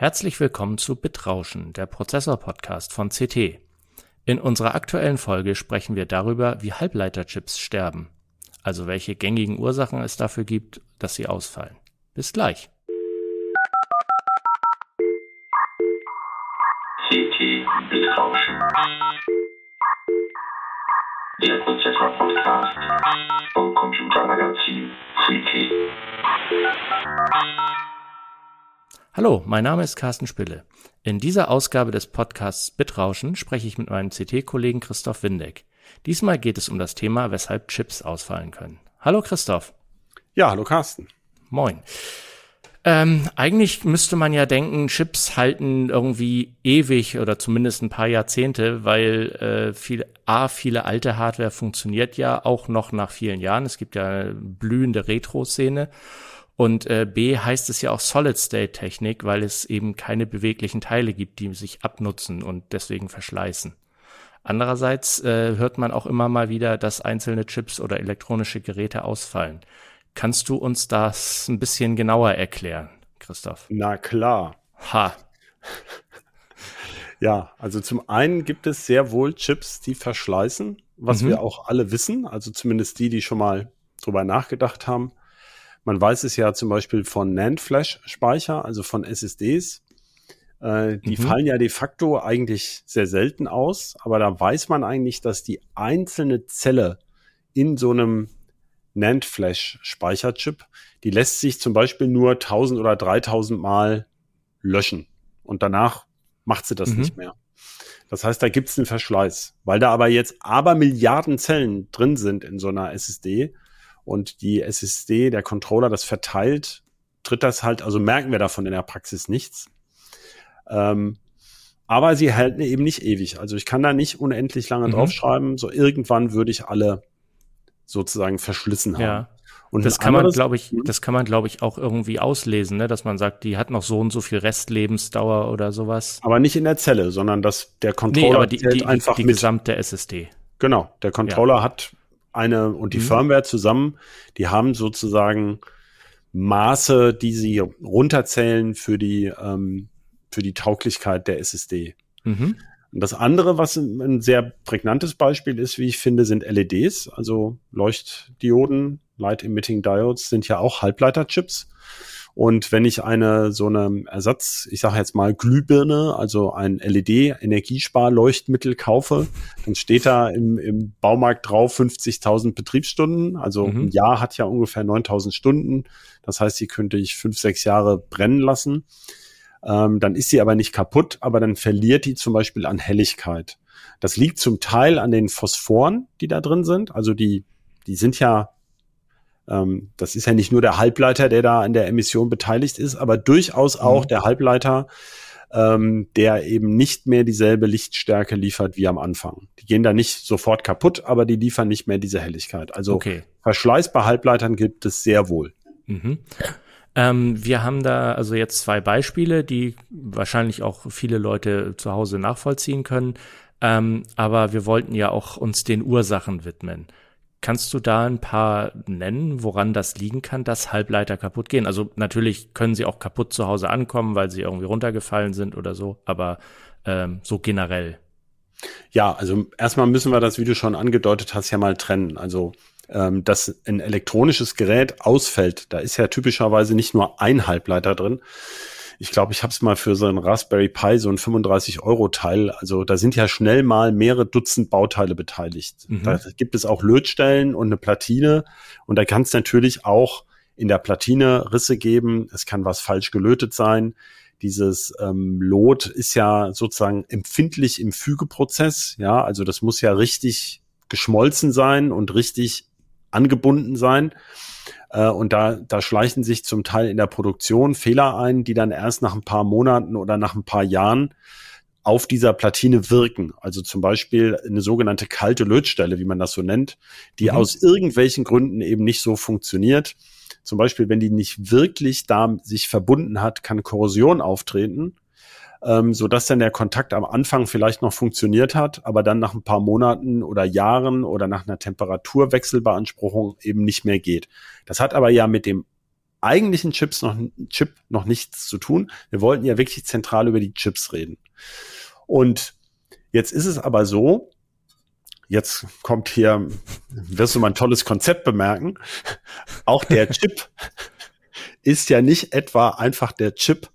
Herzlich willkommen zu Bitrauschen, der Prozessor-Podcast von CT. In unserer aktuellen Folge sprechen wir darüber, wie Halbleiterchips sterben, also welche gängigen Ursachen es dafür gibt, dass sie ausfallen. Bis gleich. CT Bitrauschen. Der Prozessor-Podcast vom Computermagazin CT. Hallo, mein Name ist Carsten Spille. In dieser Ausgabe des Podcasts Bitrauschen spreche ich mit meinem CT-Kollegen Christoph Windeck. Diesmal geht es um das Thema, weshalb Chips ausfallen können. Hallo Christoph. Ja, hallo Carsten. Moin. Ähm, eigentlich müsste man ja denken, Chips halten irgendwie ewig oder zumindest ein paar Jahrzehnte, weil äh, viel, A, viele alte Hardware funktioniert ja auch noch nach vielen Jahren. Es gibt ja eine blühende Retro-Szene. Und äh, B heißt es ja auch Solid-State-Technik, weil es eben keine beweglichen Teile gibt, die sich abnutzen und deswegen verschleißen. Andererseits äh, hört man auch immer mal wieder, dass einzelne Chips oder elektronische Geräte ausfallen. Kannst du uns das ein bisschen genauer erklären, Christoph? Na klar. Ha. ja, also zum einen gibt es sehr wohl Chips, die verschleißen, was Mhm. wir auch alle wissen, also zumindest die, die schon mal drüber nachgedacht haben. Man weiß es ja zum Beispiel von NAND-Flash-Speicher, also von SSDs. Äh, die Mhm. fallen ja de facto eigentlich sehr selten aus, aber da weiß man eigentlich, dass die einzelne Zelle in so einem NAND-Flash-Speicherchip, die lässt sich zum Beispiel nur 1000 oder 3000 Mal löschen. Und danach macht sie das Mhm. nicht mehr. Das heißt, da gibt es einen Verschleiß. Weil da aber jetzt aber Milliarden Zellen drin sind in so einer SSD und die SSD, der Controller, das verteilt, tritt das halt, also merken wir davon in der Praxis nichts. Ähm, aber sie halten eben nicht ewig. Also ich kann da nicht unendlich lange Mhm. draufschreiben. So irgendwann würde ich alle sozusagen verschlissen haben. Ja. Und Das ein kann man, glaube ich, Mhm. das kann man, glaube ich, auch irgendwie auslesen, ne? dass man sagt, die hat noch so und so viel Restlebensdauer oder sowas. aber nicht in der Zelle, sondern dass der Nee, Controller aber die, die, einfach die mit. gesamte SSD. Genau, der Controller hat eine und die Mhm. Firmware zusammen, die haben sozusagen Maße, die sie runterzählen für die, ähm, für die Tauglichkeit der SSD. Mhm. Und das andere, was ein ein sehr prägnantes Beispiel ist, wie ich finde, sind LEDs, also Leuchtdioden, Light Emitting Diodes sind ja auch Halbleiterchips. Und wenn ich eine so eine Ersatz, ich sage jetzt mal Glühbirne, also ein LED-Energiesparleuchtmittel kaufe, dann steht da im, im Baumarkt drauf 50.000 Betriebsstunden. Also Mhm. ein Jahr hat ja ungefähr 9.000 Stunden. Das heißt, die könnte ich fünf, sechs Jahre brennen lassen. Ähm, dann ist sie aber nicht kaputt, aber dann verliert die zum Beispiel an Helligkeit. Das liegt zum Teil an den Phosphoren, die da drin sind. Also die, die sind ja, ähm, das ist ja nicht nur der Halbleiter, der da an der Emission beteiligt ist, aber durchaus auch Mhm. der Halbleiter, ähm, der eben nicht mehr dieselbe Lichtstärke liefert wie am Anfang. Die gehen da nicht sofort kaputt, aber die liefern nicht mehr diese Helligkeit. Also Okay. Verschleiß bei Halbleitern gibt es sehr wohl. Mhm. Ähm, wir haben da also jetzt zwei Beispiele, die wahrscheinlich auch viele Leute zu Hause nachvollziehen können. Ähm, aber wir wollten ja auch uns den Ursachen widmen. Kannst du da ein paar nennen, woran das liegen kann, dass Halbleiter kaputt gehen? Also natürlich können sie auch kaputt zu Hause ankommen, weil sie irgendwie runtergefallen sind oder so, aber ähm, so generell. Ja, also erstmal müssen wir das, wie du schon angedeutet hast, ja mal trennen. Also, ähm, dass ein elektronisches Gerät ausfällt, da ist ja typischerweise nicht nur ein Halbleiter drin. Ich glaube, ich habe es mal für so einen Raspberry Pi, so ein 35-Euro-Teil. Also da sind ja schnell mal mehrere Dutzend Bauteile beteiligt. Mhm. Da gibt es auch Lötstellen und eine Platine. Und da kann es natürlich auch in der Platine Risse geben. Es kann was falsch gelötet sein. Dieses ähm, Lot ist ja sozusagen empfindlich im Fügeprozess. Ja, also das muss ja richtig geschmolzen sein und richtig angebunden sein. Äh, und da, da schleichen sich zum Teil in der Produktion Fehler ein, die dann erst nach ein paar Monaten oder nach ein paar Jahren auf dieser Platine wirken. Also zum Beispiel eine sogenannte kalte Lötstelle, wie man das so nennt, die Mhm. aus irgendwelchen Gründen eben nicht so funktioniert. Zum Beispiel, wenn die nicht wirklich da sich verbunden hat, kann Korrosion auftreten, ähm, so dass dann der Kontakt am Anfang vielleicht noch funktioniert hat, aber dann nach ein paar Monaten oder Jahren oder nach einer Temperaturwechselbeanspruchung eben nicht mehr geht. Das hat aber ja mit dem eigentlichen Chips noch, Chip noch nichts zu tun. Wir wollten ja wirklich zentral über die Chips reden. Und jetzt ist es aber so, jetzt kommt hier, wirst du mal ein tolles Konzept bemerken. Auch der Chip ist ja nicht etwa einfach der Chip,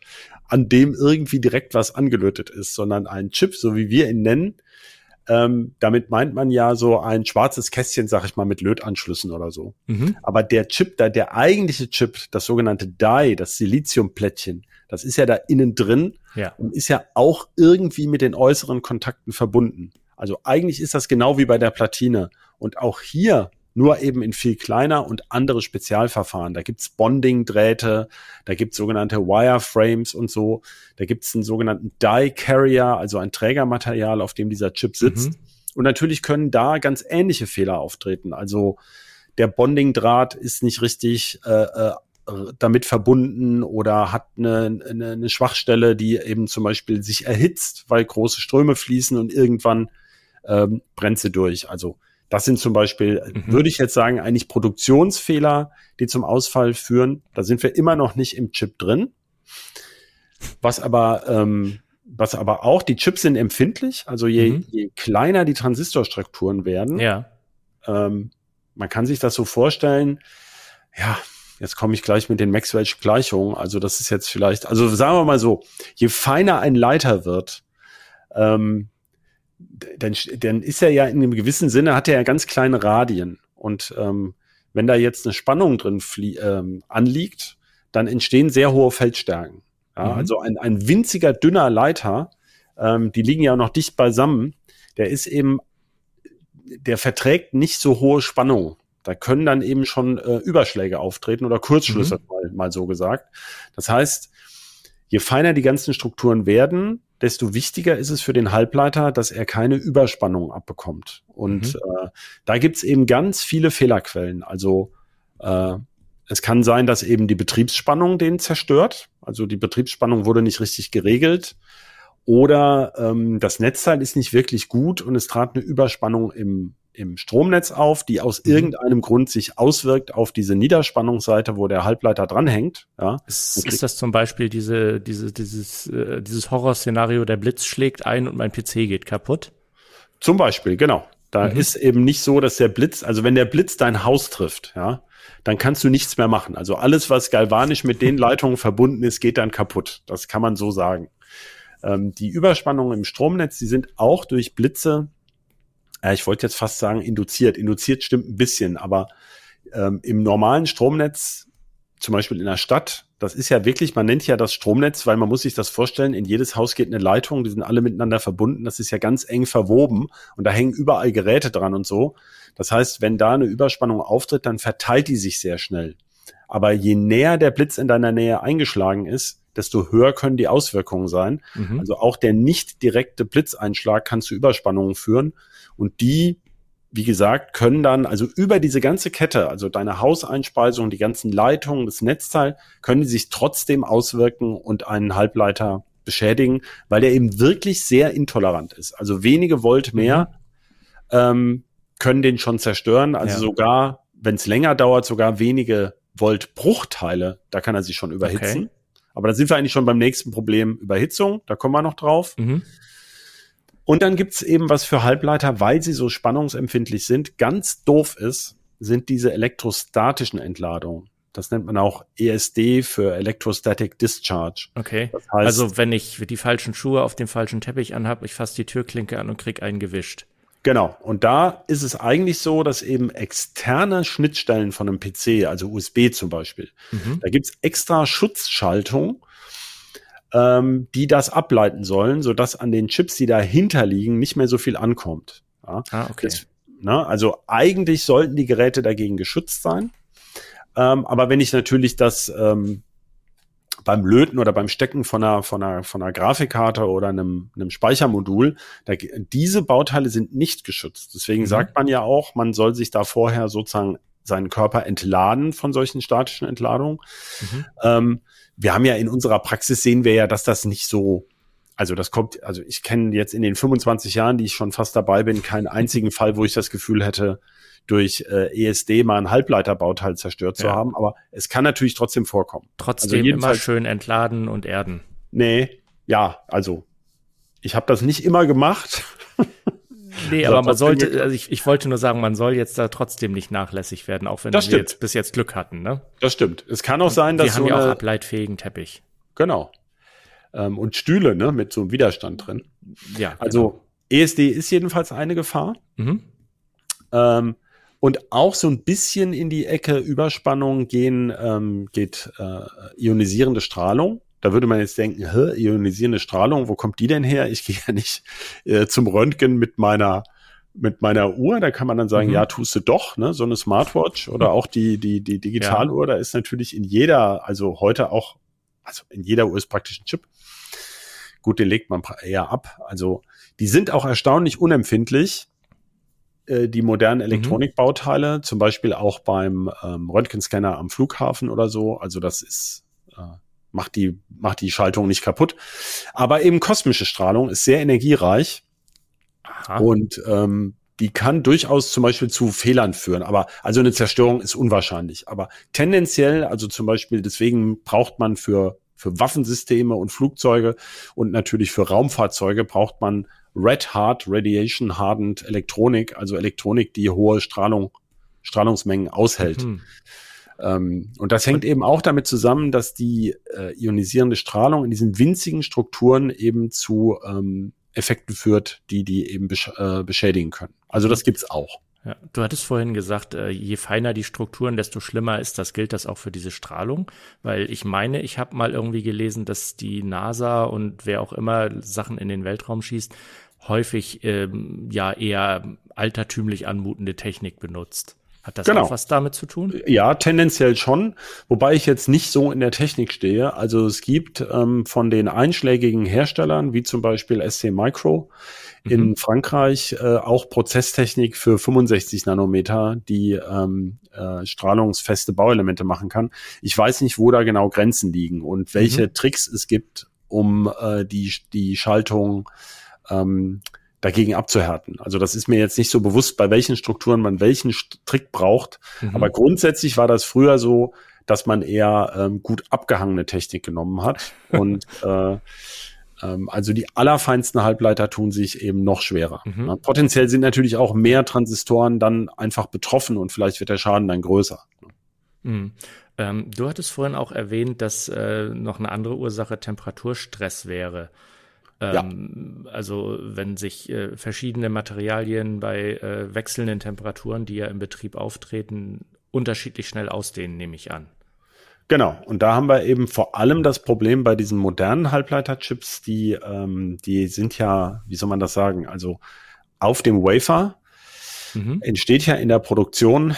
an dem irgendwie direkt was angelötet ist, sondern ein Chip, so wie wir ihn nennen. Ähm, damit meint man ja so ein schwarzes Kästchen, sag ich mal, mit Lötanschlüssen oder so. Mhm. Aber der Chip, da der eigentliche Chip, das sogenannte Die, das Siliziumplättchen, das ist ja da innen drin ja. und ist ja auch irgendwie mit den äußeren Kontakten verbunden. Also eigentlich ist das genau wie bei der Platine. Und auch hier nur eben in viel kleiner und andere Spezialverfahren. Da gibt's Bonding-Drähte, da gibt's sogenannte Wireframes und so. Da gibt's einen sogenannten Die-Carrier, also ein Trägermaterial, auf dem dieser Chip sitzt. Mhm. Und natürlich können da ganz ähnliche Fehler auftreten. Also der Bonding-Draht ist nicht richtig äh, äh, damit verbunden oder hat eine, eine, eine Schwachstelle, die eben zum Beispiel sich erhitzt, weil große Ströme fließen und irgendwann ähm, brennt sie durch. Also das sind zum Beispiel, mhm. würde ich jetzt sagen, eigentlich Produktionsfehler, die zum Ausfall führen. Da sind wir immer noch nicht im Chip drin. Was aber, ähm, was aber auch, die Chips sind empfindlich. Also je, mhm. je kleiner die Transistorstrukturen werden, ja. ähm, man kann sich das so vorstellen, ja, jetzt komme ich gleich mit den Maxwell'schen Gleichungen. Also das ist jetzt vielleicht, also sagen wir mal so, je feiner ein Leiter wird, ähm, dann, dann ist er ja in einem gewissen Sinne, hat er ja ganz kleine Radien. Und ähm, wenn da jetzt eine Spannung drin ähm, anliegt, dann entstehen sehr hohe Feldstärken. Ja, mhm. Also ein, ein winziger, dünner Leiter, ähm, die liegen ja noch dicht beisammen, der ist eben, der verträgt nicht so hohe Spannung. Da können dann eben schon äh, Überschläge auftreten oder Kurzschlüsse, mhm. mal, mal so gesagt. Das heißt, je feiner die ganzen Strukturen werden, desto wichtiger ist es für den Halbleiter, dass er keine Überspannung abbekommt. Und mhm. äh, da gibt's eben ganz viele Fehlerquellen. Also äh, es kann sein, dass eben die Betriebsspannung den zerstört. Also die Betriebsspannung wurde nicht richtig geregelt. Oder ähm, das Netzteil ist nicht wirklich gut und es trat eine Überspannung im im Stromnetz auf, die aus mhm. irgendeinem Grund sich auswirkt auf diese Niederspannungsseite, wo der Halbleiter dranhängt. Ja. Ist, ist das zum Beispiel diese, diese, dieses, äh, dieses Horrorszenario, der Blitz schlägt ein und mein PC geht kaputt? Zum Beispiel, genau. Da mhm. ist eben nicht so, dass der Blitz, also wenn der Blitz dein Haus trifft, ja, dann kannst du nichts mehr machen. Also alles, was galvanisch mit den Leitungen verbunden ist, geht dann kaputt. Das kann man so sagen. Ähm, die Überspannungen im Stromnetz, die sind auch durch Blitze äh, ich wollte jetzt fast sagen induziert. Induziert stimmt ein bisschen, aber ähm, im normalen Stromnetz, zum Beispiel in der Stadt, das ist ja wirklich, man nennt ja das Stromnetz, weil man muss sich das vorstellen, in jedes Haus geht eine Leitung, die sind alle miteinander verbunden, das ist ja ganz eng verwoben und da hängen überall Geräte dran und so. Das heißt, wenn da eine Überspannung auftritt, dann verteilt die sich sehr schnell. Aber je näher der Blitz in deiner Nähe eingeschlagen ist, desto höher können die Auswirkungen sein. Mhm. Also auch der nicht direkte Blitzeinschlag kann zu Überspannungen führen. Und die, wie gesagt, können dann, also über diese ganze Kette, also deine Hauseinspeisung, die ganzen Leitungen, das Netzteil, können die sich trotzdem auswirken und einen Halbleiter beschädigen, weil der eben wirklich sehr intolerant ist. Also wenige Volt mehr mhm. ähm, können den schon zerstören. Also ja. sogar, wenn es länger dauert, sogar wenige Volt Bruchteile, da kann er sich schon überhitzen. Okay. Aber da sind wir eigentlich schon beim nächsten Problem Überhitzung. Da kommen wir noch drauf. Mhm. Und dann gibt's eben was für Halbleiter, weil sie so spannungsempfindlich sind, ganz doof ist, sind diese elektrostatischen Entladungen. Das nennt man auch ESD für Electrostatic Discharge. Okay. Das heißt, also wenn ich die falschen Schuhe auf dem falschen Teppich anhab, ich fasse die Türklinke an und krieg einen gewischt. Genau. Und da ist es eigentlich so, dass eben externe Schnittstellen von einem PC, also USB zum Beispiel, mhm. da gibt's extra Schutzschaltungen, ähm, die das ableiten sollen, sodass an den Chips, die dahinter liegen, nicht mehr so viel ankommt. Ja? Ah, okay. Das, na, also eigentlich sollten die Geräte dagegen geschützt sein. Ähm, aber wenn ich natürlich das ähm, beim Löten oder beim Stecken von einer, von einer, von einer Grafikkarte oder einem, einem Speichermodul, da, diese Bauteile sind nicht geschützt. Deswegen mhm. sagt man ja auch, man soll sich da vorher sozusagen seinen Körper entladen von solchen statischen Entladungen. Mhm. Ähm, wir haben ja in unserer Praxis sehen wir ja, dass das nicht so also das kommt, also ich kenne jetzt in den 25 Jahren, die ich schon fast dabei bin, keinen einzigen Fall, wo ich das Gefühl hätte, durch äh, ESD mal ein Halbleiterbauteil zerstört zu Ja. haben. Aber es kann natürlich trotzdem vorkommen. Trotzdem immer jedenfalls- schön entladen und erden. Nee, ja, also ich habe das nicht immer gemacht. Nee, Aber aber man sollte, also ich, ich wollte nur sagen, man soll jetzt da trotzdem nicht nachlässig werden, auch wenn Das wir stimmt. jetzt bis jetzt Glück hatten, ne? Das stimmt. Es kann auch sein, dass wir haben so ja auch ableitfähigen Teppich. genau ähm, und Stühle ne mit so einem Widerstand drin. Ja. Also ESD ist jedenfalls eine Gefahr. genau. mhm. Ähm, und auch so ein bisschen in die Ecke Überspannung gehen, ähm, geht äh, ionisierende Strahlung. Da würde man jetzt denken, Hä, ionisierende Strahlung, wo kommt die denn her? Ich gehe ja nicht äh, zum Röntgen mit meiner mit meiner Uhr. Da kann man dann sagen, Mhm. ja, tust du doch, ne? So eine Smartwatch oder auch die die die Digitaluhr. Da ist natürlich in jeder, also heute auch, also in jeder Uhr ist praktisch ein Chip. Gut, den legt man eher ab. Also die sind auch erstaunlich unempfindlich äh, die modernen Elektronikbauteile, zum Beispiel auch beim ähm, Röntgenscanner am Flughafen oder so. Also das ist, äh, macht die, macht die Schaltung nicht kaputt. Aber eben kosmische Strahlung ist sehr energiereich Aha. und ähm, die kann durchaus zum Beispiel zu Fehlern führen. Aber also eine Zerstörung ist unwahrscheinlich. Aber tendenziell, also zum Beispiel deswegen braucht man für für Waffensysteme und Flugzeuge und natürlich für Raumfahrzeuge braucht man Red Hard Radiation Hardened Elektronik, also Elektronik, die hohe Strahlung, Strahlungsmengen aushält. Mhm. Ähm, und das hängt eben auch damit zusammen, dass die äh, ionisierende Strahlung in diesen winzigen Strukturen eben zu ähm, Effekten führt, die die eben besch äh, beschädigen können. Also das gibt's auch. Ja, du hattest vorhin gesagt, äh, je feiner die Strukturen, desto schlimmer ist das. Gilt das auch für diese Strahlung? Weil ich meine, ich habe mal irgendwie gelesen, dass die NASA und wer auch immer Sachen in den Weltraum schießt, häufig ähm, ja eher altertümlich anmutende Technik benutzt. Hat das Genau. auch was damit zu tun? Ja, tendenziell schon, wobei ich jetzt nicht so in der Technik stehe. Also es gibt ähm, von den einschlägigen Herstellern, wie zum Beispiel SC Micro in Mhm. Frankreich, äh, auch Prozesstechnik für 65 Nanometer, die ähm, äh, strahlungsfeste Bauelemente machen kann. Ich weiß nicht, wo da genau Grenzen liegen und welche Tricks es gibt, um äh, die, die Schaltung ähm, dagegen abzuhärten. Also das ist mir jetzt nicht so bewusst, bei welchen Strukturen man welchen Trick braucht. Mhm. Aber grundsätzlich war das früher so, dass man eher ähm, gut abgehangene Technik genommen hat. Und äh, ähm, also die allerfeinsten Halbleiter tun sich eben noch schwerer. Mhm. Potenziell sind natürlich auch mehr Transistoren dann einfach betroffen und vielleicht wird der Schaden dann größer. Mhm. Ähm, du hattest vorhin auch erwähnt, dass äh, noch eine andere Ursache Temperaturstress wäre. Ähm, Also wenn sich äh, verschiedene Materialien bei äh, wechselnden Temperaturen, die ja im Betrieb auftreten, unterschiedlich schnell ausdehnen, nehme ich an. Genau. Und da haben wir eben vor allem das Problem bei diesen modernen Halbleiterchips, die, ähm, die sind ja, wie soll man das sagen? Also auf dem Wafer Mhm. entsteht ja in der Produktion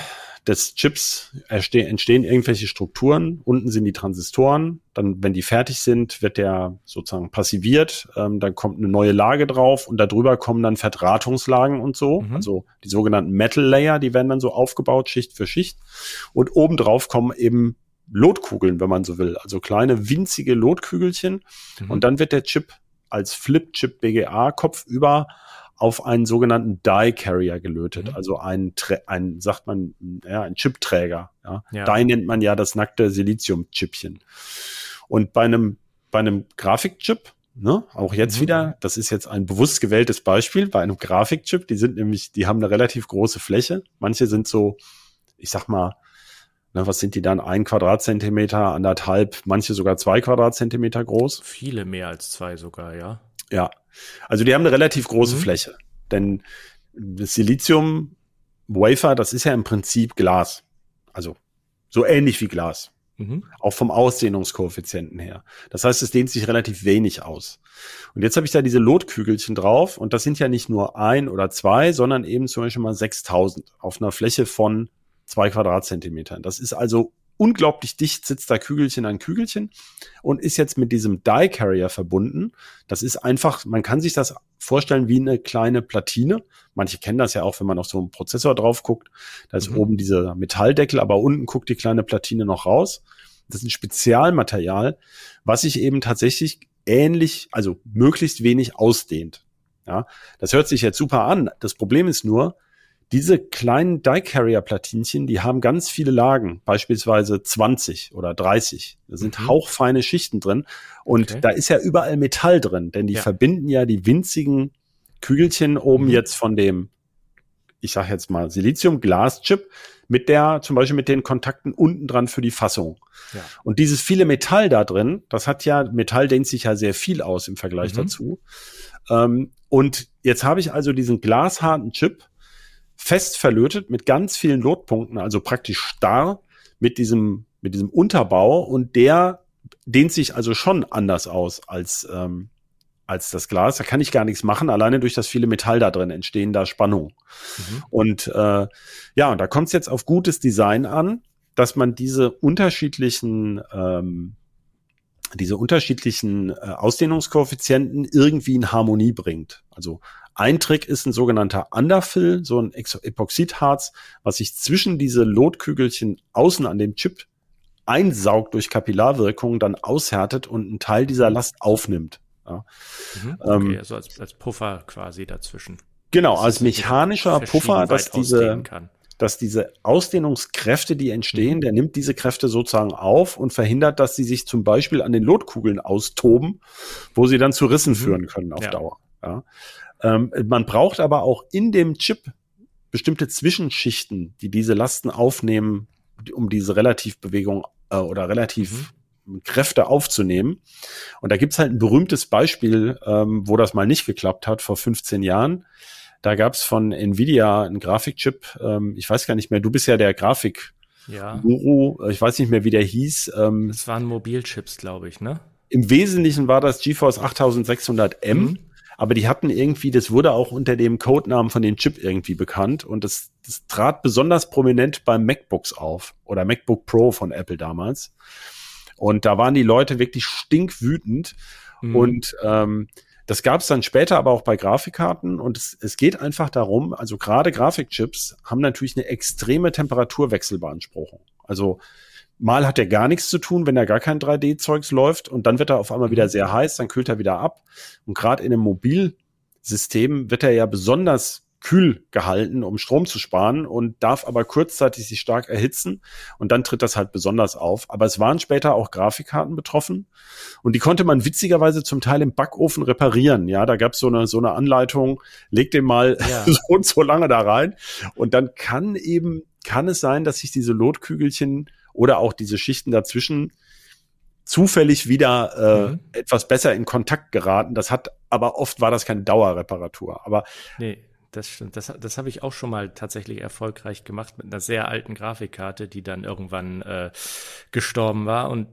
des Chips entstehen irgendwelche Strukturen. Unten sind die Transistoren. Dann, wenn die fertig sind, wird der sozusagen passiviert. Ähm, dann kommt eine neue Lage drauf und darüber kommen dann Verdrahtungslagen und so. Mhm. Also die sogenannten Metal Layer, die werden dann so aufgebaut, Schicht für Schicht. Und obendrauf kommen eben Lotkugeln, wenn man so will. Also kleine winzige Lotkügelchen. Mhm. Und dann wird der Chip als Flip-Chip BGA kopfüber auf einen sogenannten Die Carrier gelötet, Mhm. also ein, ein, sagt man, ja, ein Chipträger. Ja. Ja. Die nennt man ja das nackte Silizium-Chipchen. Und bei einem, bei einem Grafikchip, ne, auch jetzt Mhm. wieder, das ist jetzt ein bewusst gewähltes Beispiel, bei einem Grafikchip, die sind nämlich, die haben eine relativ große Fläche. Manche sind so, ich sag mal, ne, was sind die dann? Ein Quadratzentimeter, anderthalb, manche sogar zwei Quadratzentimeter groß. Viele mehr als zwei sogar, ja. Ja, also die haben eine relativ große Mhm. Fläche, denn das Silizium Wafer, das ist ja im Prinzip Glas, also so ähnlich wie Glas, Mhm. auch vom Ausdehnungskoeffizienten her. Das heißt, es dehnt sich relativ wenig aus. Und jetzt habe ich da diese Lotkügelchen drauf und das sind ja nicht nur ein oder zwei, sondern eben zum Beispiel mal 6000 auf einer Fläche von zwei Quadratzentimetern. Das ist also unglaublich dicht sitzt da Kügelchen an Kügelchen und ist jetzt mit diesem Die Carrier verbunden. Das ist einfach, man kann sich das vorstellen wie eine kleine Platine. Manche kennen das ja auch, wenn man auf so einen Prozessor drauf guckt. Da ist Mhm. oben dieser Metalldeckel, aber unten guckt die kleine Platine noch raus. Das ist ein Spezialmaterial, was sich eben tatsächlich ähnlich, also möglichst wenig ausdehnt. Ja, das hört sich jetzt super an. Das Problem ist nur, diese kleinen Die-Carrier-Platinchen, die haben ganz viele Lagen, beispielsweise 20 oder 30. Da sind mhm. hauchfeine Schichten drin. Und okay. da ist ja überall Metall drin, denn die ja. verbinden ja die winzigen Kügelchen oben mhm. jetzt von dem, ich sage jetzt mal, Silizium-Glas-Chip mit der, zum Beispiel mit den Kontakten unten dran für die Fassung. Ja. Und dieses viele Metall da drin, das hat ja, Metall dehnt sich ja sehr viel aus im Vergleich mhm. dazu. Ähm, und jetzt habe ich also diesen glasharten Chip, fest verlötet mit ganz vielen Lotpunkten, also praktisch starr mit diesem, mit diesem Unterbau und der dehnt sich also schon anders aus als, ähm, als das Glas. Da kann ich gar nichts machen. Alleine durch das viele Metall da drin entstehen da Spannungen. Mhm. Und äh, ja, und da kommt es jetzt auf gutes Design an, dass man diese unterschiedlichen ähm, diese unterschiedlichen äh, Ausdehnungskoeffizienten irgendwie in Harmonie bringt. Also ein Trick ist ein sogenannter Underfill, so ein Epoxidharz, was sich zwischen diese Lotkügelchen außen an dem Chip einsaugt durch Kapillarwirkung, dann aushärtet und einen Teil dieser Last aufnimmt. Ja. Mhm, okay, ähm, also als, als Puffer quasi dazwischen. Genau, als mechanischer Puffer, dass diese, dass diese Ausdehnungskräfte, die entstehen, mhm. der nimmt diese Kräfte sozusagen auf und verhindert, dass sie sich zum Beispiel an den Lotkugeln austoben, wo sie dann zu Rissen mhm. führen können auf ja. Dauer. Ja. Ähm, man braucht aber auch in dem Chip bestimmte Zwischenschichten, die diese Lasten aufnehmen, um diese Relativbewegung äh, oder relativ mhm. Kräfte aufzunehmen. Und da gibt's halt ein berühmtes Beispiel, ähm, wo das mal nicht geklappt hat, vor 15 Jahren. Da gab's von Nvidia einen Grafikchip, ähm, ich weiß gar nicht mehr, du bist ja der Grafik. Ja. Guru, ich weiß nicht mehr, wie der hieß. Ähm, das waren Mobilchips, glaube ich, ne? Im Wesentlichen war das GeForce 8600M. Mhm aber die hatten irgendwie, das wurde auch unter dem Codenamen von den Chip irgendwie bekannt und das, das trat besonders prominent beim MacBooks auf oder MacBook Pro von Apple damals. Und da waren die Leute wirklich stinkwütend mhm. und ähm, das gab es dann später aber auch bei Grafikkarten und es, es geht einfach darum, also gerade Grafikchips haben natürlich eine extreme Temperaturwechselbeanspruchung. Also Mal hat er gar nichts zu tun, wenn er gar kein 3D-Zeugs läuft und dann wird er auf einmal wieder mhm. sehr heiß, dann kühlt er wieder ab. Und gerade in einem Mobilsystem wird er ja besonders kühl gehalten, um Strom zu sparen und darf aber kurzzeitig sich stark erhitzen und dann tritt das halt besonders auf. Aber es waren später auch Grafikkarten betroffen und die konnte man witzigerweise zum Teil im Backofen reparieren. Ja, da gab es so eine, so eine Anleitung, leg den mal ja. so und so lange da rein und dann kann eben, kann es sein, dass sich diese Lotkügelchen oder auch diese Schichten dazwischen zufällig wieder äh, mhm. etwas besser in Kontakt geraten. Das hat, aber oft war das keine Dauerreparatur. Aber nee, das stimmt. Das, das habe ich auch schon mal tatsächlich erfolgreich gemacht mit einer sehr alten Grafikkarte, die dann irgendwann äh, gestorben war. Und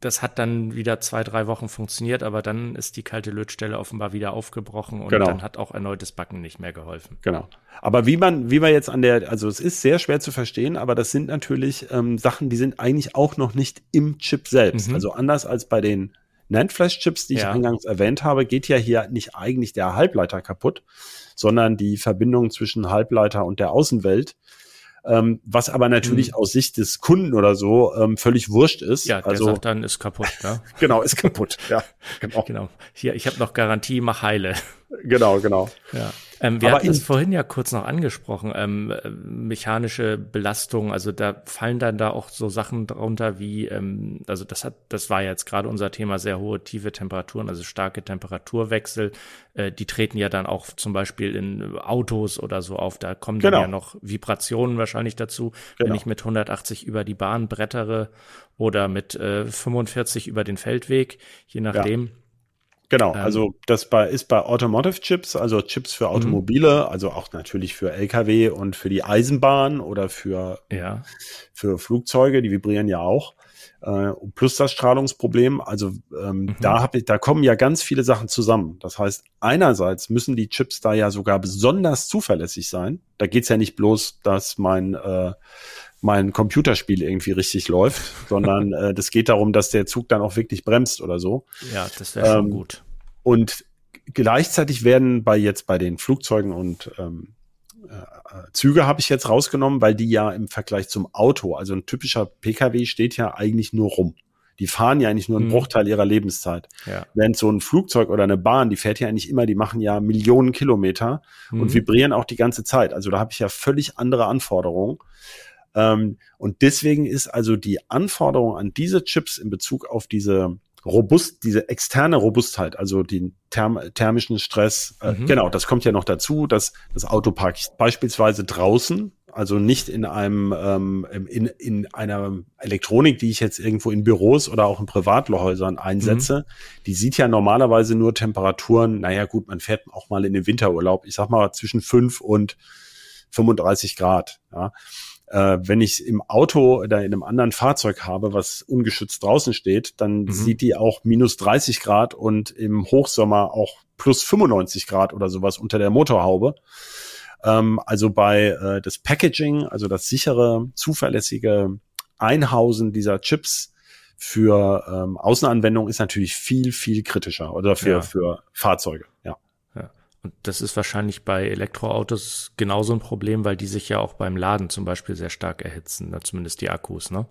das hat dann wieder zwei, drei Wochen funktioniert, aber dann ist die kalte Lötstelle offenbar wieder aufgebrochen und genau. dann hat auch erneutes Backen nicht mehr geholfen. Genau. Aber wie man, wie man jetzt an der, also es ist sehr schwer zu verstehen, aber das sind natürlich ähm, Sachen, die sind eigentlich auch noch nicht im Chip selbst. Mhm. Also anders als bei den NAND-Flash-Chips, die ja. ich eingangs erwähnt habe, geht ja hier nicht eigentlich der Halbleiter kaputt, sondern die Verbindung zwischen Halbleiter und der Außenwelt ähm, was aber natürlich mhm. aus Sicht des Kunden oder so ähm, völlig wurscht ist. Ja, der also, sagt dann, ist kaputt. Ne? genau, ist kaputt. ja, genau. genau. Hier, ich habe noch Garantie, mach heile. Genau, genau. Ja. Ähm, wir Aber hatten es vorhin ja kurz noch angesprochen, ähm, mechanische Belastung, also da fallen dann da auch so Sachen drunter wie, ähm, also das hat, das war jetzt gerade unser Thema, sehr hohe tiefe Temperaturen, also starke Temperaturwechsel, äh, die treten ja dann auch zum Beispiel in Autos oder so auf, da kommen genau. dann ja noch Vibrationen wahrscheinlich dazu, genau. wenn ich mit 180 über die Bahn brettere oder mit äh, 45 über den Feldweg, je nachdem. Ja Genau, ähm, also das bei, ist bei Automotive Chips, also Chips für Automobile, mhm. also auch natürlich für Lkw und für die Eisenbahn oder für, ja. für Flugzeuge, die vibrieren ja auch. Äh, plus das Strahlungsproblem, also ähm, mhm. da hab ich, da kommen ja ganz viele Sachen zusammen. Das heißt, einerseits müssen die Chips da ja sogar besonders zuverlässig sein. Da geht's ja nicht bloß, dass mein äh, mein Computerspiel irgendwie richtig läuft, sondern äh, das geht darum, dass der Zug dann auch wirklich bremst oder so. Ja, das wäre schon ähm, gut. Und gleichzeitig werden bei jetzt bei den Flugzeugen und ähm, äh, Züge habe ich jetzt rausgenommen, weil die ja im Vergleich zum Auto, also ein typischer PKW steht ja eigentlich nur rum. Die fahren ja eigentlich nur einen Mhm. Bruchteil ihrer Lebenszeit. Ja. Während so ein Flugzeug oder eine Bahn, die fährt ja eigentlich immer, die machen ja Millionen Kilometer Mhm. und vibrieren auch die ganze Zeit. Also da habe ich ja völlig andere Anforderungen. Ähm, und deswegen ist also die Anforderung an diese Chips in Bezug auf diese robust, diese externe Robustheit, also den therm thermischen Stress, äh, Mhm. genau, das kommt ja noch dazu, dass das Auto parkt beispielsweise draußen, also nicht in einem ähm, in, in einer Elektronik, die ich jetzt irgendwo in Büros oder auch in Privathäusern einsetze, die sieht ja normalerweise nur Temperaturen, naja gut, man fährt auch mal in den Winterurlaub, ich sag mal zwischen 5 und 35 Grad. Ja. Äh, wenn ich im Auto oder in einem anderen Fahrzeug habe, was ungeschützt draußen steht, dann Mhm. sieht die auch minus 30 Grad und im Hochsommer auch plus 95 Grad oder sowas unter der Motorhaube. Ähm, also bei äh, das Packaging, also das sichere, zuverlässige Einhausen dieser Chips für ähm, Außenanwendungen ist natürlich viel, viel kritischer oder für, Ja. für Fahrzeuge. Ja. Und das ist wahrscheinlich bei Elektroautos genauso ein Problem, weil die sich ja auch beim Laden zum Beispiel sehr stark erhitzen, na, zumindest die Akkus, ne?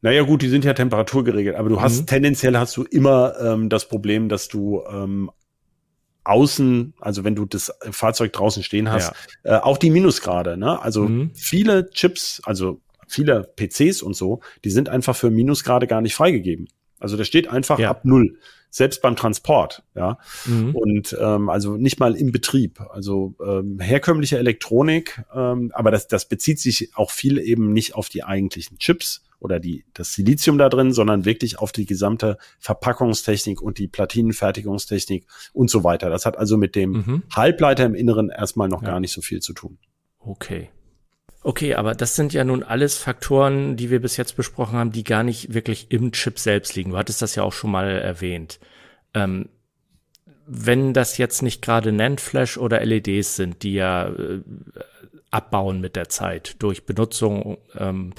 Naja gut, die sind ja temperaturgeregelt, aber du hast Mhm. tendenziell hast du immer ähm, das Problem, dass du ähm, außen, also wenn du das Fahrzeug draußen stehen hast, äh, auch die Minusgrade, ne? Also Mhm. viele Chips, also viele PCs und so, die sind einfach für Minusgrade gar nicht freigegeben. Also da steht einfach Ja. ab null, selbst beim Transport, ja. Mhm. Und ähm, also nicht mal im Betrieb. Also ähm, herkömmliche Elektronik, ähm, aber das, das bezieht sich auch viel eben nicht auf die eigentlichen Chips oder die, das Silizium da drin, sondern wirklich auf die gesamte Verpackungstechnik und die Platinenfertigungstechnik und so weiter. Das hat also mit dem Mhm. Halbleiter im Inneren erstmal noch Ja. gar nicht so viel zu tun. Okay. Okay, aber das sind ja nun alles Faktoren, die wir bis jetzt besprochen haben, die gar nicht wirklich im Chip selbst liegen. Du hattest das ja auch schon mal erwähnt. Ähm, wenn das jetzt nicht gerade NAND Flash oder LEDs sind, die ja äh, abbauen mit der Zeit durch Benutzung, ähm,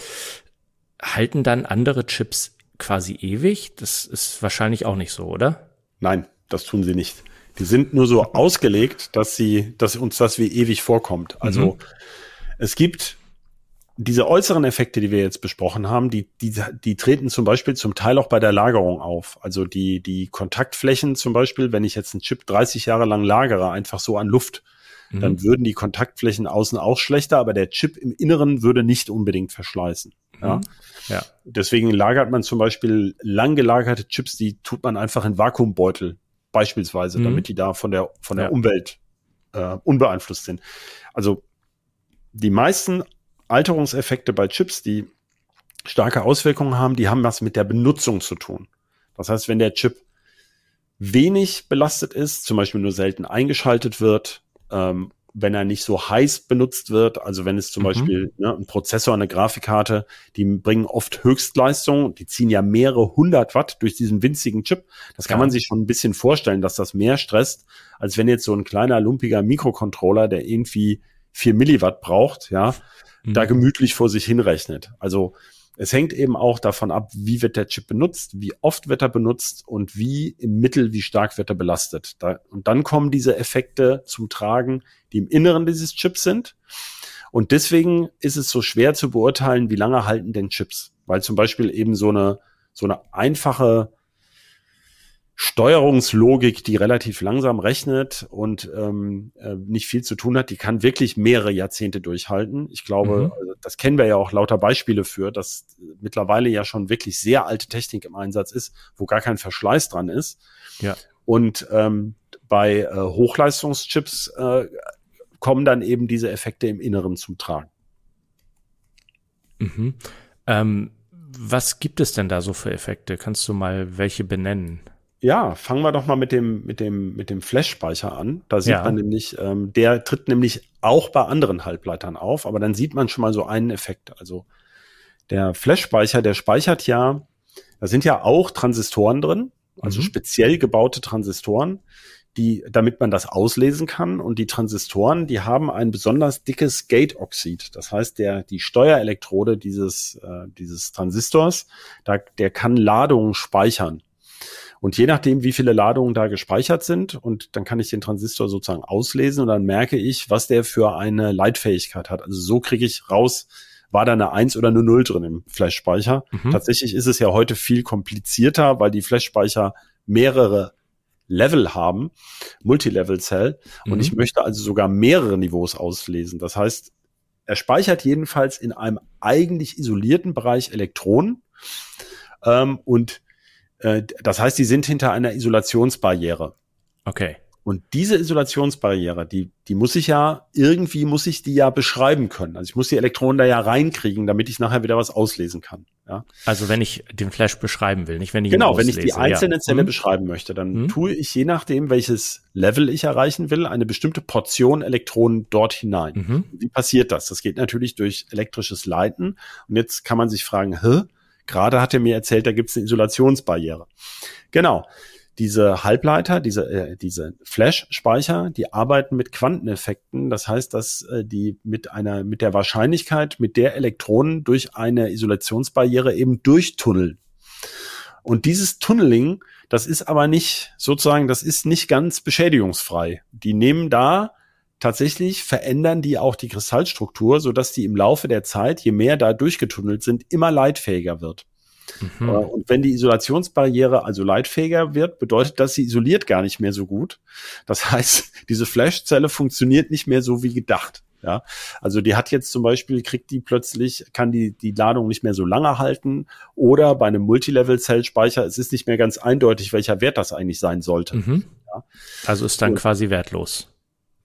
halten dann andere Chips quasi ewig? Das ist wahrscheinlich auch nicht so, oder? Nein, das tun sie nicht. Die sind nur so ausgelegt, dass sie, dass uns das wie ewig vorkommt. Also Mhm. Es gibt diese äußeren Effekte, die wir jetzt besprochen haben, die, die, die treten zum Beispiel zum Teil auch bei der Lagerung auf. Also die, die Kontaktflächen zum Beispiel, wenn ich jetzt einen Chip 30 Jahre lang lagere, einfach so an Luft, Mhm. dann würden die Kontaktflächen außen auch schlechter, aber der Chip im Inneren würde nicht unbedingt verschleißen. Ja. Mhm. Ja. Deswegen lagert man zum Beispiel lang gelagerte Chips, die tut man einfach in Vakuumbeutel, beispielsweise, Mhm. damit die da von der, von der Ja. Umwelt äh, unbeeinflusst sind. Also die meisten Alterungseffekte bei Chips, die starke Auswirkungen haben, die haben was mit der Benutzung zu tun. Das heißt, wenn der Chip wenig belastet ist, zum Beispiel nur selten eingeschaltet wird, ähm, wenn er nicht so heiß benutzt wird, also wenn es zum Mhm. Beispiel ne, ein Prozessor, eine Grafikkarte, die bringen oft Höchstleistung, die ziehen ja mehrere hundert Watt durch diesen winzigen Chip. Das kann Ja. man sich schon ein bisschen vorstellen, dass das mehr stresst, als wenn jetzt so ein kleiner, lumpiger Mikrocontroller, der irgendwie vier Milliwatt braucht, ja, Mhm. da gemütlich vor sich hinrechnet. Also es hängt eben auch davon ab, wie wird der Chip benutzt, wie oft wird er benutzt und wie im Mittel, wie stark wird er belastet. Da, und dann kommen diese Effekte zum Tragen, die im Inneren dieses Chips sind. Und deswegen ist es so schwer zu beurteilen, wie lange halten denn Chips. Weil zum Beispiel eben so eine, so eine einfache Steuerungslogik, die relativ langsam rechnet und ähm, äh, nicht viel zu tun hat, die kann wirklich mehrere Jahrzehnte durchhalten. Ich glaube, Mhm. also das kennen wir ja auch lauter Beispiele für, dass mittlerweile ja schon wirklich sehr alte Technik im Einsatz ist, wo gar kein Verschleiß dran ist. Ja. Und ähm, bei äh, Hochleistungschips äh, kommen dann eben diese Effekte im Inneren zum Tragen. Mhm. Ähm, was gibt es denn da so für Effekte? Kannst du mal welche benennen? Ja, fangen wir doch mal mit dem, mit dem, mit dem Flash-Speicher an. Da sieht Ja. man nämlich, ähm, der tritt nämlich auch bei anderen Halbleitern auf, aber dann sieht man schon mal so einen Effekt. Also der Flash-Speicher, der speichert ja, da sind ja auch Transistoren drin, also Mhm. speziell gebaute Transistoren, die, damit man das auslesen kann. Und die Transistoren, die haben ein besonders dickes Gate-Oxid. Das heißt, der, die Steuerelektrode dieses, äh, dieses Transistors, da, der kann Ladungen speichern. Und je nachdem, wie viele Ladungen da gespeichert sind, und dann kann ich den Transistor sozusagen auslesen und dann merke ich, was der für eine Leitfähigkeit hat. Also so kriege ich raus, war da eine 1 oder eine 0 drin im Flash-Speicher. Mhm. Tatsächlich ist es ja heute viel komplizierter, weil die Flash-Speicher mehrere Level haben, Multilevel-Cell, und Mhm. ich möchte also sogar mehrere Niveaus auslesen. Das heißt, er speichert jedenfalls in einem eigentlich isolierten Bereich Elektronen ähm, und das heißt, die sind hinter einer Isolationsbarriere. Okay. Und diese Isolationsbarriere, die, die muss ich ja, irgendwie muss ich die ja beschreiben können. Also ich muss die Elektronen da ja reinkriegen, damit ich nachher wieder was auslesen kann. Ja? Also wenn ich den Flash beschreiben will, nicht wenn ich Genau, wenn ich die einzelne ja. Zelle Mhm. beschreiben möchte, dann Mhm. tue ich je nachdem, welches Level ich erreichen will, eine bestimmte Portion Elektronen dort hinein. Mhm. Wie passiert das? Das geht natürlich durch elektrisches Leiten. Und jetzt kann man sich fragen, hä? Gerade hat er mir erzählt, da gibt es eine Isolationsbarriere. Genau. Diese Halbleiter, diese, äh, diese Flash-Speicher, die arbeiten mit Quanteneffekten. Das heißt, dass äh, die mit einer, mit der Wahrscheinlichkeit, mit der Elektronen durch eine Isolationsbarriere eben durchtunneln. Und dieses Tunneling, das ist aber nicht sozusagen, das ist nicht ganz beschädigungsfrei. Die nehmen da tatsächlich verändern die auch die Kristallstruktur, so dass die im Laufe der Zeit, je mehr da durchgetunnelt sind, immer leitfähiger wird. Mhm. Äh, Und wenn die Isolationsbarriere also leitfähiger wird, bedeutet das, sie isoliert gar nicht mehr so gut. Das heißt, diese Flashzelle funktioniert nicht mehr so wie gedacht. Ja, also die hat jetzt zum Beispiel, kriegt die plötzlich, kann die die Ladung nicht mehr so lange halten oder bei einem Multilevel-Zellspeicher, es ist nicht mehr ganz eindeutig, welcher Wert das eigentlich sein sollte. Mhm. Ja. Also ist dann Und- quasi wertlos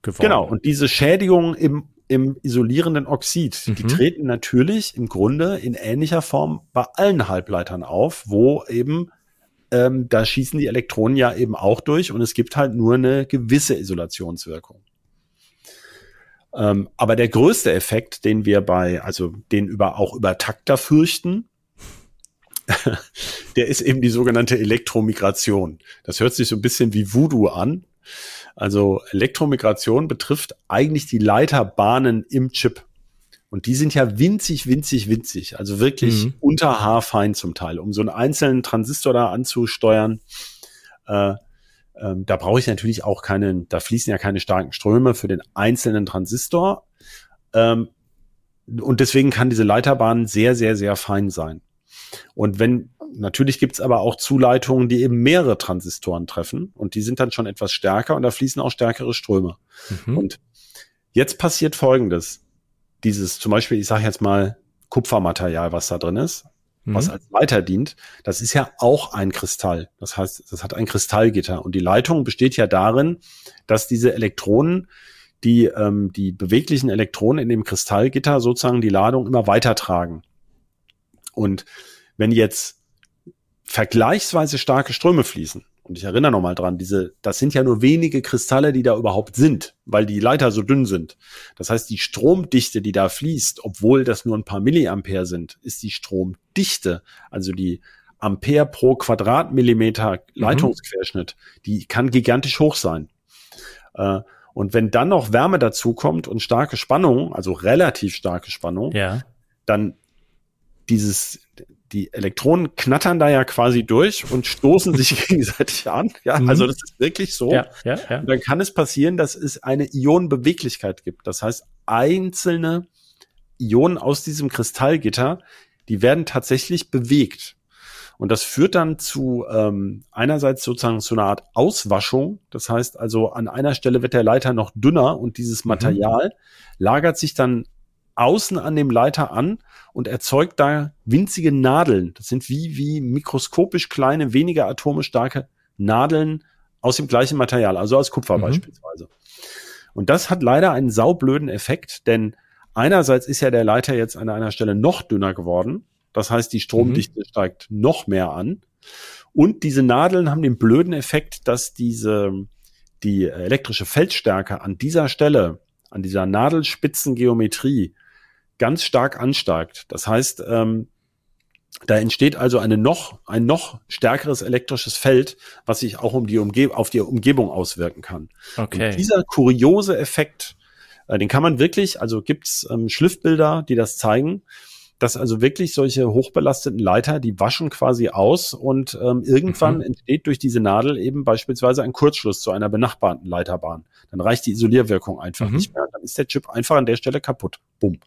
geworden. Genau, und diese Schädigungen im, im isolierenden Oxid, die Mhm. treten natürlich im Grunde in ähnlicher Form bei allen Halbleitern auf, wo eben ähm, da schießen die Elektronen ja eben auch durch und es gibt halt nur eine gewisse Isolationswirkung. Ähm, aber der größte Effekt, den wir bei, also den über auch über Takter fürchten, der ist eben die sogenannte Elektromigration. Das hört sich so ein bisschen wie Voodoo an. Also Elektromigration betrifft eigentlich die Leiterbahnen im Chip. Und die sind ja winzig, winzig, winzig. Also wirklich Mhm. unter haarfein zum Teil. Um so einen einzelnen Transistor da anzusteuern, äh, ähm, da brauche ich natürlich auch keine, da fließen ja keine starken Ströme für den einzelnen Transistor. Ähm, und deswegen kann diese Leiterbahn sehr, sehr, sehr fein sein. Und wenn, natürlich gibt's aber auch Zuleitungen, die eben mehrere Transistoren treffen und die sind dann schon etwas stärker und da fließen auch stärkere Ströme. Mhm. Und jetzt passiert Folgendes. Dieses, zum Beispiel, ich sage jetzt mal, Kupfermaterial, was da drin ist, was Mhm. als Leiter dient, das ist ja auch ein Kristall. Das heißt, das hat ein Kristallgitter. Und die Leitung besteht ja darin, dass diese Elektronen, die, ähm, die beweglichen Elektronen in dem Kristallgitter sozusagen die Ladung immer weitertragen. Und wenn jetzt vergleichsweise starke Ströme fließen, und ich erinnere nochmal dran, diese, das sind ja nur wenige Kristalle, die da überhaupt sind, weil die Leiter so dünn sind. Das heißt, die Stromdichte, die da fließt, obwohl das nur ein paar Milliampere sind, ist die Stromdichte, also die Ampere pro Quadratmillimeter Leitungsquerschnitt, die kann gigantisch hoch sein. Äh, und wenn dann noch Wärme dazukommt und starke Spannung, also relativ starke Spannung, Ja. dann dieses, die Elektronen knattern da ja quasi durch und stoßen sich gegenseitig an. Ja, Mhm. also das ist wirklich so. Ja, ja, ja. Und dann kann es passieren, dass es eine Ionenbeweglichkeit gibt. Das heißt, einzelne Ionen aus diesem Kristallgitter, die werden tatsächlich bewegt. Und das führt dann zu ähm, einerseits sozusagen zu einer Art Auswaschung. Das heißt also, an einer Stelle wird der Leiter noch dünner und dieses Mhm. Material lagert sich dann außen an dem Leiter an und erzeugt da winzige Nadeln. Das sind wie, wie mikroskopisch kleine, weniger atome starke Nadeln aus dem gleichen Material, also aus Kupfer Mhm. beispielsweise. Und das hat leider einen saublöden Effekt, denn einerseits ist ja der Leiter jetzt an einer Stelle noch dünner geworden. Das heißt, die Stromdichte steigt noch mehr an. Und diese Nadeln haben den blöden Effekt, dass diese, die elektrische Feldstärke an dieser Stelle, an dieser Nadelspitzengeometrie ganz stark ansteigt. Das heißt, ähm, da entsteht also eine noch, ein noch stärkeres elektrisches Feld, was sich auch um die Umge auf die Umgebung auswirken kann. Okay. Und dieser kuriose Effekt, äh, den kann man wirklich, also gibt's ähm, Schliffbilder, die das zeigen, dass also wirklich solche hochbelasteten Leiter, die waschen quasi aus und ähm, irgendwann Mhm. entsteht durch diese Nadel eben beispielsweise ein Kurzschluss zu einer benachbarten Leiterbahn. Dann reicht die Isolierwirkung einfach Mhm. nicht mehr. Dann ist der Chip einfach an der Stelle kaputt. Bumm.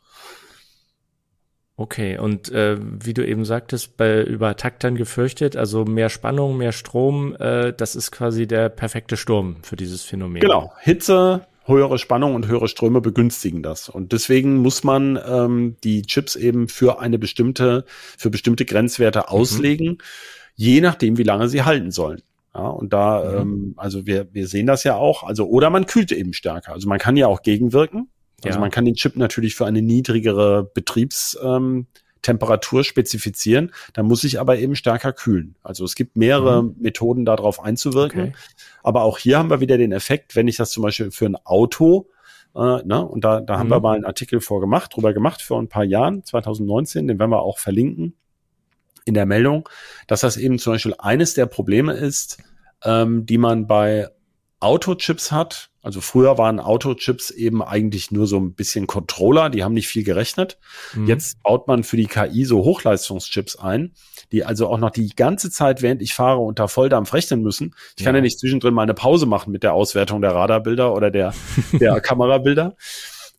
Okay, und äh, wie du eben sagtest, bei Übertaktern gefürchtet, also mehr Spannung, mehr Strom, äh, das ist quasi der perfekte Sturm für dieses Phänomen. Genau, Hitze, höhere Spannung und höhere Ströme begünstigen das. Und deswegen muss man ähm, die Chips eben für eine bestimmte, für bestimmte Grenzwerte mhm. auslegen, mhm. je nachdem, wie lange sie halten sollen. Ja, und da, mhm. ähm, also wir, wir sehen das ja auch, also oder man kühlt eben stärker. Also man kann ja auch gegenwirken. Also ja. man kann den Chip natürlich für eine niedrigere Betriebstemperatur ähm, spezifizieren. Da muss ich aber eben stärker kühlen. Also es gibt mehrere mhm. Methoden, darauf einzuwirken. Okay. Aber auch hier haben wir wieder den Effekt, wenn ich das zum Beispiel für ein Auto äh, ne, und da, da mhm. haben wir mhm. mal einen Artikel vorgemacht, drüber gemacht vor ein paar Jahren, 2019, den werden wir auch verlinken in der Meldung, dass das eben zum Beispiel eines der Probleme ist, ähm, die man bei Autochips hat. Also früher waren Autochips eben eigentlich nur so ein bisschen Controller, die haben nicht viel gerechnet. Mhm. Jetzt baut man für die KI so Hochleistungschips ein, die also auch noch die ganze Zeit, während ich fahre, unter Volldampf rechnen müssen. Ich ja. kann ja nicht zwischendrin mal eine Pause machen mit der Auswertung der Radarbilder oder der, der Kamerabilder.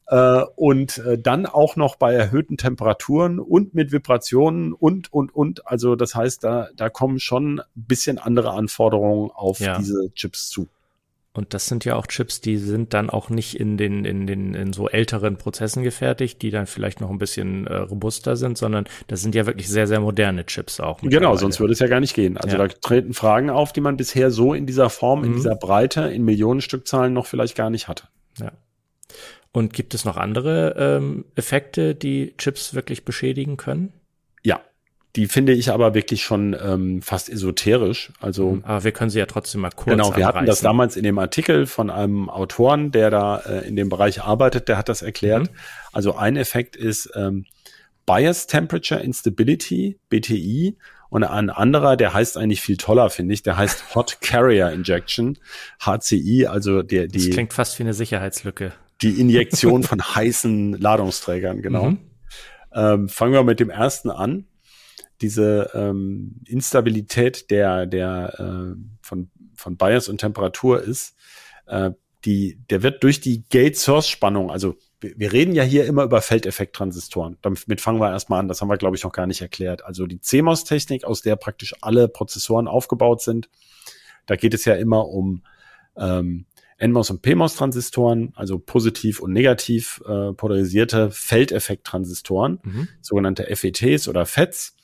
Äh, und äh, dann auch noch bei erhöhten Temperaturen und mit Vibrationen und, und, und. Also das heißt, da, da kommen schon ein bisschen andere Anforderungen auf ja. diese Chips zu. Und das sind ja auch Chips, die sind dann auch nicht in den, in den, in so älteren Prozessen gefertigt, die dann vielleicht noch ein bisschen äh, robuster sind, sondern das sind ja wirklich sehr, sehr moderne Chips auch. Genau, sonst würde es ja gar nicht gehen. Also ja. da treten Fragen auf, die man bisher so in dieser Form, in mhm. dieser Breite, in Millionenstückzahlen noch vielleicht gar nicht hatte. Ja. Und gibt es noch andere ähm, Effekte, die Chips wirklich beschädigen können? Die finde ich aber wirklich schon ähm, fast esoterisch. Also, mhm. aber wir können sie ja trotzdem mal kurz Genau, wir hatten das damals in dem Artikel von einem Autoren, der da äh, in dem Bereich arbeitet, der hat das erklärt. Mhm. Also ein Effekt ist ähm, Bias Temperature Instability, BTI. Und ein anderer, der heißt eigentlich viel toller, finde ich, der heißt Hot Carrier Injection, HCI, also der, die. Das klingt fast wie eine Sicherheitslücke. Die Injektion von heißen Ladungsträgern, genau. Mhm. Ähm, fangen wir mit dem ersten an diese ähm, Instabilität der, der äh, von, von Bias und Temperatur ist, äh, die, der wird durch die Gate-Source-Spannung, also wir, wir reden ja hier immer über Feldeffekt-Transistoren. Damit fangen wir erstmal an, das haben wir, glaube ich, noch gar nicht erklärt. Also die CMOS-Technik, aus der praktisch alle Prozessoren aufgebaut sind, da geht es ja immer um ähm, NMOS und PMOS-Transistoren, also positiv und negativ äh, polarisierte Feldeffekt-Transistoren, mhm. sogenannte FETs oder FETs.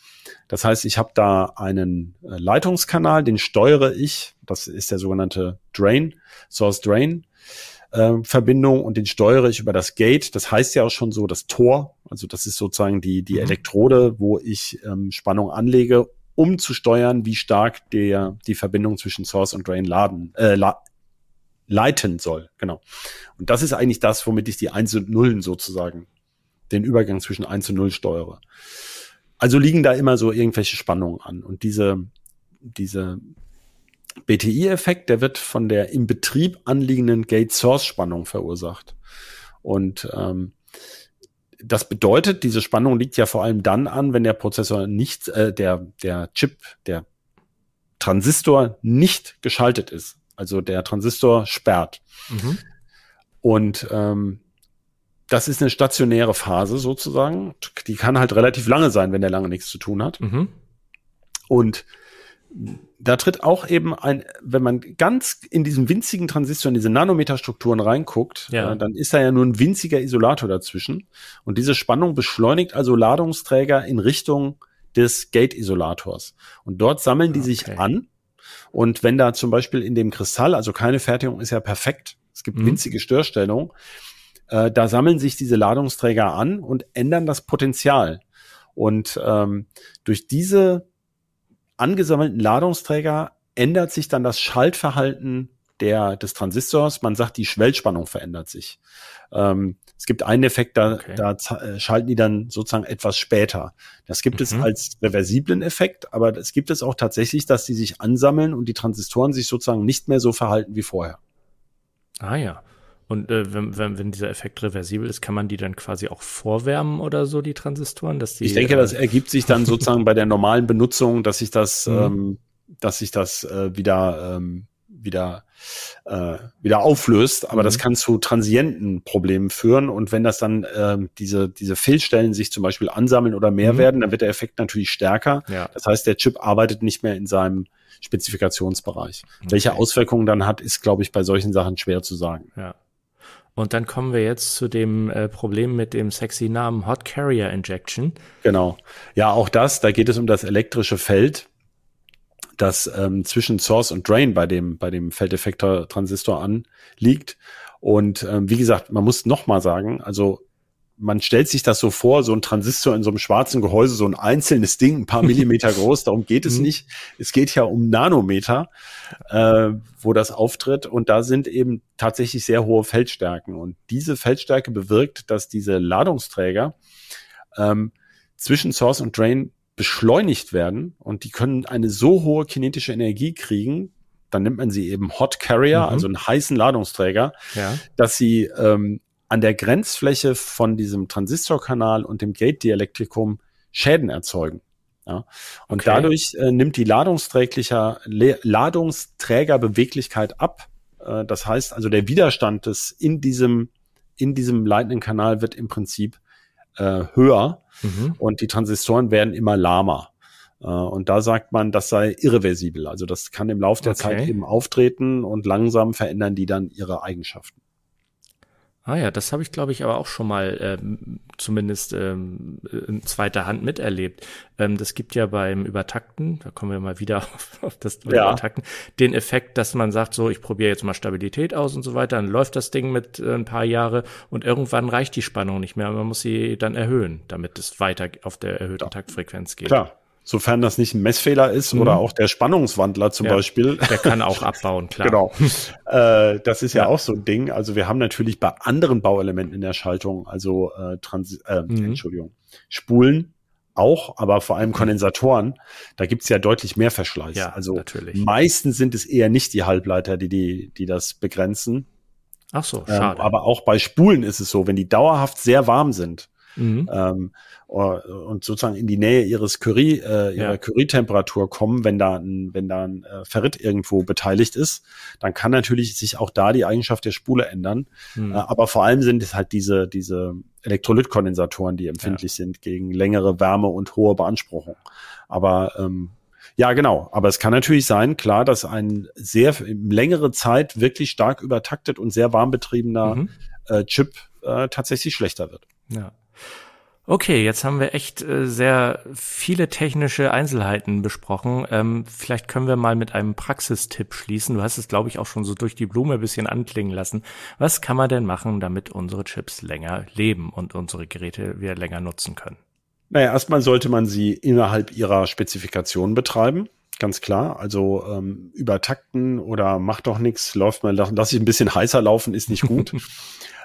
Das heißt, ich habe da einen äh, Leitungskanal, den steuere ich. Das ist der sogenannte Drain, Source Drain. Äh, Verbindung und den steuere ich über das Gate. Das heißt ja auch schon so das Tor. Also das ist sozusagen die, die mhm. Elektrode, wo ich ähm, Spannung anlege, um zu steuern, wie stark der, die Verbindung zwischen Source und Drain laden, äh, la leiten soll. Genau. Und das ist eigentlich das, womit ich die Eins und Nullen sozusagen, den Übergang zwischen Eins und Null steuere. Also liegen da immer so irgendwelche Spannungen an. Und diese, diese BTI-Effekt, der wird von der im Betrieb anliegenden Gate-Source-Spannung verursacht. Und ähm, das bedeutet, diese Spannung liegt ja vor allem dann an, wenn der Prozessor nicht, äh, der, der Chip, der Transistor nicht geschaltet ist. Also der Transistor sperrt. Mhm. Und ähm, das ist eine stationäre Phase sozusagen. Die kann halt relativ lange sein, wenn der lange nichts zu tun hat. Mhm. Und da tritt auch eben ein, wenn man ganz in diesen winzigen Transistor, in diese Nanometerstrukturen reinguckt, ja. äh, dann ist da ja nur ein winziger Isolator dazwischen. Und diese Spannung beschleunigt also Ladungsträger in Richtung des Gate-Isolators. Und dort sammeln die okay. sich an. Und wenn da zum Beispiel in dem Kristall, also keine Fertigung ist ja perfekt, es gibt mhm. winzige Störstellungen, äh, da sammeln sich diese Ladungsträger an und ändern das Potenzial. Und ähm, durch diese angesammelten Ladungsträger ändert sich dann das Schaltverhalten der, des Transistors. Man sagt, die Schwellspannung verändert sich. Ähm, es gibt einen Effekt, da, okay. da äh, schalten die dann sozusagen etwas später. Das gibt mhm. es als reversiblen Effekt, aber es gibt es auch tatsächlich, dass die sich ansammeln und die Transistoren sich sozusagen nicht mehr so verhalten wie vorher. Ah ja. Und äh, wenn, wenn, wenn dieser Effekt reversibel ist, kann man die dann quasi auch vorwärmen oder so, die Transistoren? Dass die, ich denke, das äh, ergibt sich dann sozusagen bei der normalen Benutzung, dass sich das, mhm. ähm, dass sich das äh, wieder ähm, wieder, äh, wieder auflöst. Aber Mhm. das kann zu transienten Problemen führen. Und wenn das dann ähm, diese, diese Fehlstellen sich zum Beispiel ansammeln oder mehr Mhm. werden, dann wird der Effekt natürlich stärker. Ja. Das heißt, der Chip arbeitet nicht mehr in seinem Spezifikationsbereich. Welche Okay. Auswirkungen dann hat, ist, glaube ich, bei solchen Sachen schwer zu sagen. Ja. Und dann kommen wir jetzt zu dem äh, Problem mit dem sexy Namen Hot Carrier Injection. Genau. Ja, auch das, da geht es um das elektrische Feld, das ähm, zwischen Source und Drain bei dem, bei dem Feldeffektor-Transistor anliegt. Und ähm, wie gesagt, man muss noch mal sagen, also man stellt sich das so vor, so ein Transistor in so einem schwarzen Gehäuse, so ein einzelnes Ding, ein paar Millimeter groß, darum geht es Mhm. nicht. Es geht ja um Nanometer, äh, wo das auftritt. Und da sind eben tatsächlich sehr hohe Feldstärken. Und diese Feldstärke bewirkt, dass diese Ladungsträger ähm, zwischen Source und Drain beschleunigt werden und die können eine so hohe kinetische Energie kriegen, dann nimmt man sie eben Hot Carrier, Mhm. also einen heißen Ladungsträger, Ja. dass sie ähm, an der Grenzfläche von diesem Transistorkanal und dem Gate-Dielektrikum Schäden erzeugen. Ja. Und Okay. dadurch äh, nimmt die ladungsträglicher, Le Ladungsträgerbeweglichkeit ab. Äh, das heißt also, der Widerstand des in diesem, in diesem leitenden Kanal wird im Prinzip äh, höher Mhm. und die Transistoren werden immer lahmer. Äh, Und da sagt man, das sei irreversibel. Also das kann im Laufe der Okay. Zeit eben auftreten und langsam verändern die dann ihre Eigenschaften. Ah ja, das habe ich, glaube ich, aber auch schon mal ähm, zumindest ähm, in zweiter Hand miterlebt. Ähm, das gibt ja beim Übertakten, da kommen wir mal wieder auf, auf das Ja. Übertakten, den Effekt, dass man sagt, so, ich probiere jetzt mal Stabilität aus und so weiter, dann läuft das Ding mit äh, ein paar Jahre und irgendwann reicht die Spannung nicht mehr. Man muss sie dann erhöhen, damit es weiter auf der erhöhten Taktfrequenz geht. Klar. Sofern das nicht ein Messfehler ist Mhm. oder auch der Spannungswandler zum Ja. Beispiel. Der kann auch abbauen, klar. Genau. äh, das ist ja. Ja. auch so ein Ding. Also wir haben natürlich bei anderen Bauelementen in der Schaltung, also äh, Trans äh, Mhm. Entschuldigung, Spulen auch, aber vor allem Kondensatoren, da gibt's ja deutlich mehr Verschleiß. Ja, also natürlich. meistens sind es eher nicht die Halbleiter, die, die, die das begrenzen. Ach so, Ähm, schade. aber auch bei Spulen ist es so, wenn die dauerhaft sehr warm sind, mhm. ähm, und sozusagen in die Nähe ihres Curie, äh, ihrer Ja. Curie-Temperatur kommen, wenn da ein, wenn da ein äh, Ferrit irgendwo beteiligt ist, dann kann natürlich sich auch da die Eigenschaft der Spule ändern. Mhm. Äh, aber vor allem sind es halt diese, diese Elektrolytkondensatoren, die empfindlich sind gegen längere Wärme und hohe Beanspruchung. Aber ähm, ja, genau. Aber es kann natürlich sein, klar, dass ein sehr längere Zeit wirklich stark übertaktet und sehr warm betriebener Mhm. äh, Chip äh, tatsächlich schlechter wird. Ja. Okay, jetzt haben wir echt äh, sehr viele technische Einzelheiten besprochen. Ähm, vielleicht können wir mal mit einem Praxistipp schließen. Du hast es, glaube ich, auch schon so durch die Blume ein bisschen anklingen lassen. Was kann man denn machen, damit unsere Chips länger leben und unsere Geräte wir länger nutzen können? Naja, erstmal sollte man sie innerhalb ihrer Spezifikation betreiben. Ganz klar. Also ähm, übertakten oder macht doch nichts, läuft mal, lass ich ein bisschen heißer laufen, ist nicht gut.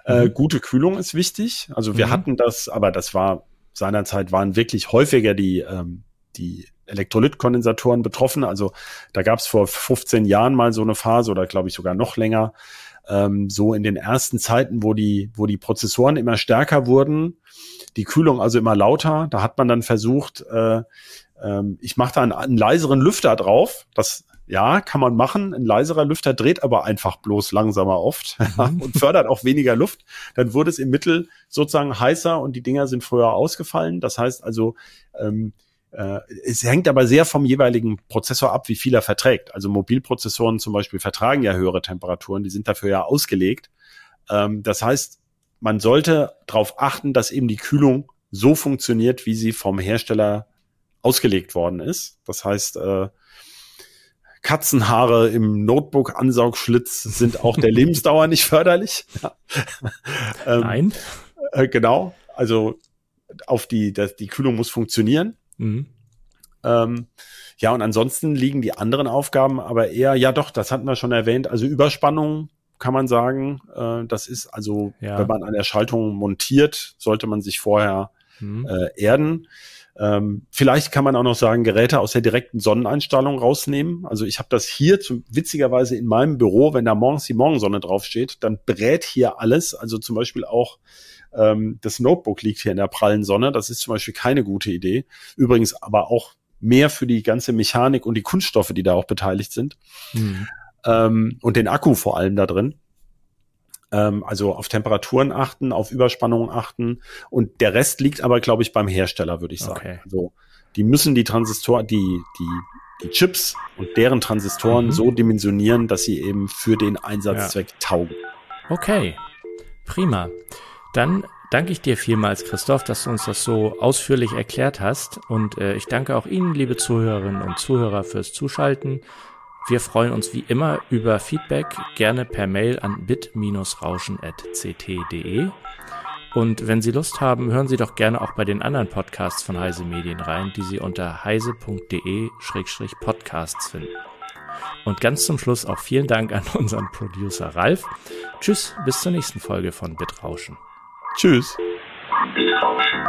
äh, gute Kühlung ist wichtig. Also wir Mhm. hatten das, aber das war seinerzeit waren wirklich häufiger die, ähm, die Elektrolytkondensatoren betroffen. Also da gab es vor 15 Jahren mal so eine Phase oder glaube ich sogar noch länger. Ähm, so in den ersten Zeiten, wo die, wo die Prozessoren immer stärker wurden, die Kühlung also immer lauter. Da hat man dann versucht, äh, ähm, ich mache da einen, einen leiseren Lüfter drauf. Das ja, kann man machen. Ein leiserer Lüfter dreht aber einfach bloß langsamer oft und fördert auch weniger Luft. Dann wurde es im Mittel sozusagen heißer und die Dinger sind früher ausgefallen. Das heißt also, ähm, äh, es hängt aber sehr vom jeweiligen Prozessor ab, wie viel er verträgt. Also Mobilprozessoren zum Beispiel vertragen ja höhere Temperaturen, die sind dafür ja ausgelegt. Ähm, das heißt, man sollte darauf achten, dass eben die Kühlung so funktioniert, wie sie vom Hersteller ausgelegt worden ist. Das heißt, äh, Katzenhaare im Notebook-Ansaugschlitz sind auch der Lebensdauer nicht förderlich. Ähm, Nein? Äh, genau. Also auf die, das, die Kühlung muss funktionieren. Mhm. Ähm, ja, und ansonsten liegen die anderen Aufgaben aber eher, ja doch, das hatten wir schon erwähnt, also Überspannung kann man sagen. Äh, das ist also, Ja. wenn man an der Schaltung montiert, sollte man sich vorher Mhm. äh, erden. Ähm, vielleicht kann man auch noch sagen, Geräte aus der direkten Sonneneinstrahlung rausnehmen. Also ich habe das hier zum, witzigerweise in meinem Büro, wenn da morgens die Morgensonne draufsteht, dann brät hier alles. Also zum Beispiel auch ähm, das Notebook liegt hier in der prallen Sonne. Das ist zum Beispiel keine gute Idee. Übrigens aber auch mehr für die ganze Mechanik und die Kunststoffe, die da auch beteiligt sind. Mhm. ähm, und den Akku vor allem da drin. Ähm, also auf Temperaturen achten, auf Überspannungen achten und der Rest liegt aber, glaube ich, beim Hersteller, würde ich sagen. Okay. Also die müssen die Transistoren, die, die, die Chips und deren Transistoren mhm. so dimensionieren, dass sie eben für den Einsatzzweck ja. taugen. Okay, prima. Dann danke ich dir vielmals, Christoph, dass du uns das so ausführlich erklärt hast. Und äh, ich danke auch Ihnen, liebe Zuhörerinnen und Zuhörer, fürs Zuschalten. Wir freuen uns wie immer über Feedback, gerne per Mail an bit-rauschen.ct.de. Und wenn Sie Lust haben, hören Sie doch gerne auch bei den anderen Podcasts von Heise Medien rein, die Sie unter heise.de-podcasts finden. Und ganz zum Schluss auch vielen Dank an unseren Producer Ralf. Tschüss, bis zur nächsten Folge von Bitrauschen. Tschüss. Bitrauschen.